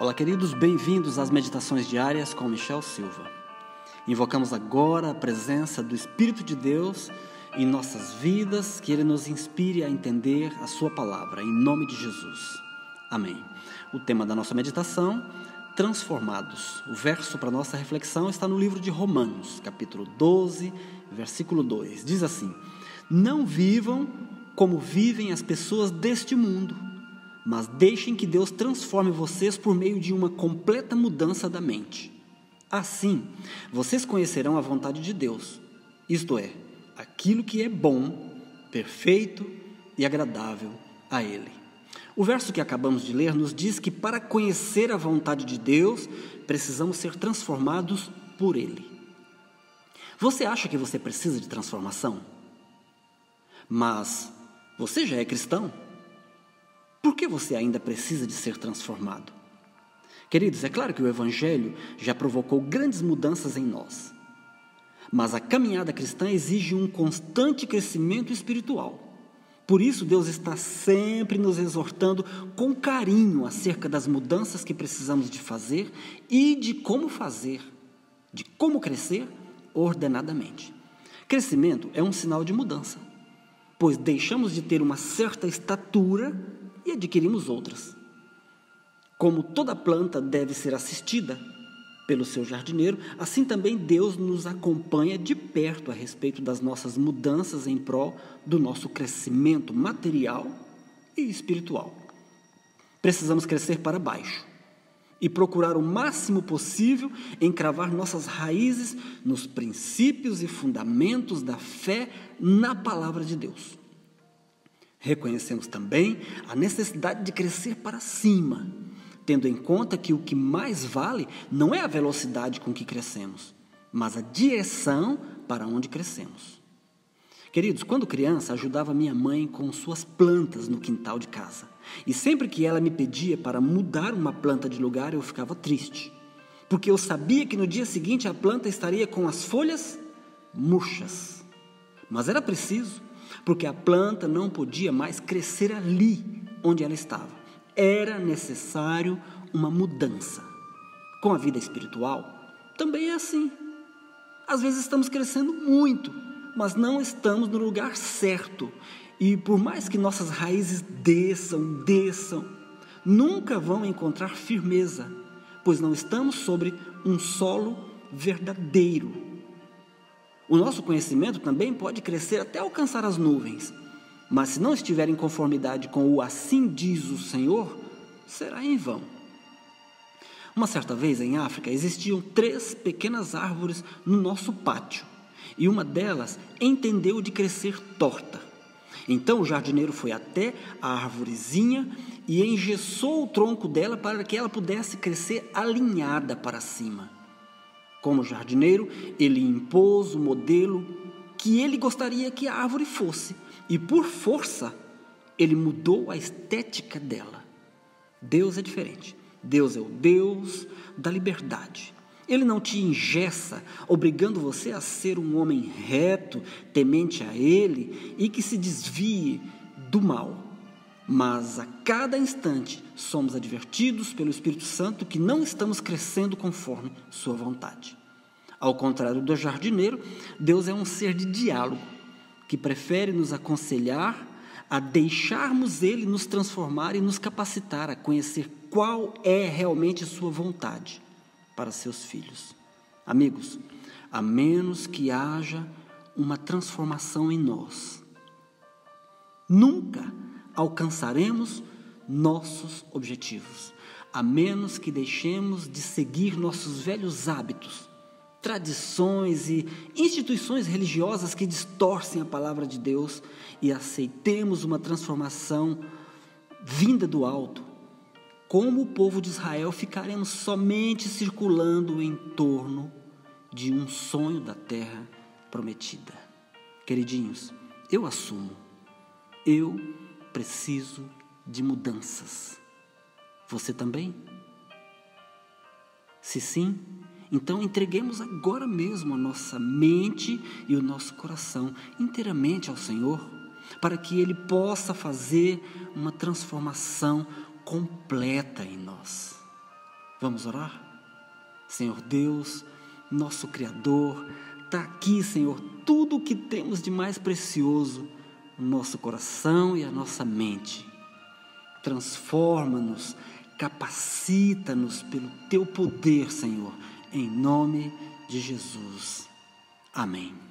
Olá, queridos, bem-vindos às meditações diárias com Michel Silva. Invocamos agora a presença do Espírito de Deus em nossas vidas, que ele nos inspire a entender a Sua palavra, em nome de Jesus. Amém. O tema da nossa meditação: Transformados. O verso para nossa reflexão está no livro de Romanos, capítulo 12, versículo 2. Diz assim: Não vivam como vivem as pessoas deste mundo mas deixem que Deus transforme vocês por meio de uma completa mudança da mente. Assim, vocês conhecerão a vontade de Deus, isto é, aquilo que é bom, perfeito e agradável a Ele. O verso que acabamos de ler nos diz que para conhecer a vontade de Deus, precisamos ser transformados por Ele. Você acha que você precisa de transformação? Mas você já é cristão? Por que você ainda precisa de ser transformado? Queridos, é claro que o Evangelho já provocou grandes mudanças em nós. Mas a caminhada cristã exige um constante crescimento espiritual. Por isso, Deus está sempre nos exortando com carinho acerca das mudanças que precisamos de fazer e de como fazer, de como crescer ordenadamente. Crescimento é um sinal de mudança, pois deixamos de ter uma certa estatura e adquirimos outras. Como toda planta deve ser assistida pelo seu jardineiro, assim também Deus nos acompanha de perto a respeito das nossas mudanças em prol do nosso crescimento material e espiritual. Precisamos crescer para baixo e procurar o máximo possível encravar nossas raízes nos princípios e fundamentos da fé na palavra de Deus. Reconhecemos também a necessidade de crescer para cima, tendo em conta que o que mais vale não é a velocidade com que crescemos, mas a direção para onde crescemos. Queridos, quando criança, ajudava minha mãe com suas plantas no quintal de casa. E sempre que ela me pedia para mudar uma planta de lugar, eu ficava triste, porque eu sabia que no dia seguinte a planta estaria com as folhas murchas. Mas era preciso porque a planta não podia mais crescer ali onde ela estava. Era necessário uma mudança. Com a vida espiritual, também é assim. Às vezes estamos crescendo muito, mas não estamos no lugar certo. E por mais que nossas raízes desçam, desçam, nunca vão encontrar firmeza, pois não estamos sobre um solo verdadeiro o nosso conhecimento também pode crescer até alcançar as nuvens, mas se não estiver em conformidade com o assim diz o Senhor, será em vão. Uma certa vez em África existiam três pequenas árvores no nosso pátio e uma delas entendeu de crescer torta. Então o jardineiro foi até a árvorezinha e engessou o tronco dela para que ela pudesse crescer alinhada para cima. Como jardineiro, ele impôs o modelo que ele gostaria que a árvore fosse, e por força, ele mudou a estética dela. Deus é diferente. Deus é o Deus da liberdade. Ele não te ingessa, obrigando você a ser um homem reto, temente a Ele e que se desvie do mal. Mas a cada instante somos advertidos pelo Espírito Santo que não estamos crescendo conforme Sua vontade. Ao contrário do jardineiro, Deus é um ser de diálogo, que prefere nos aconselhar a deixarmos Ele nos transformar e nos capacitar a conhecer qual é realmente Sua vontade para seus filhos. Amigos, a menos que haja uma transformação em nós, nunca alcançaremos nossos objetivos, a menos que deixemos de seguir nossos velhos hábitos, tradições e instituições religiosas que distorcem a palavra de Deus e aceitemos uma transformação vinda do alto. Como o povo de Israel, ficaremos somente circulando em torno de um sonho da terra prometida. Queridinhos, eu assumo, eu preciso de mudanças. Você também? Se sim, então entreguemos agora mesmo a nossa mente e o nosso coração inteiramente ao Senhor, para que Ele possa fazer uma transformação completa em nós. Vamos orar? Senhor Deus, nosso Criador, está aqui, Senhor, tudo o que temos de mais precioso no nosso coração e a nossa mente. Transforma-nos, capacita-nos pelo teu poder, Senhor, em nome de Jesus. Amém.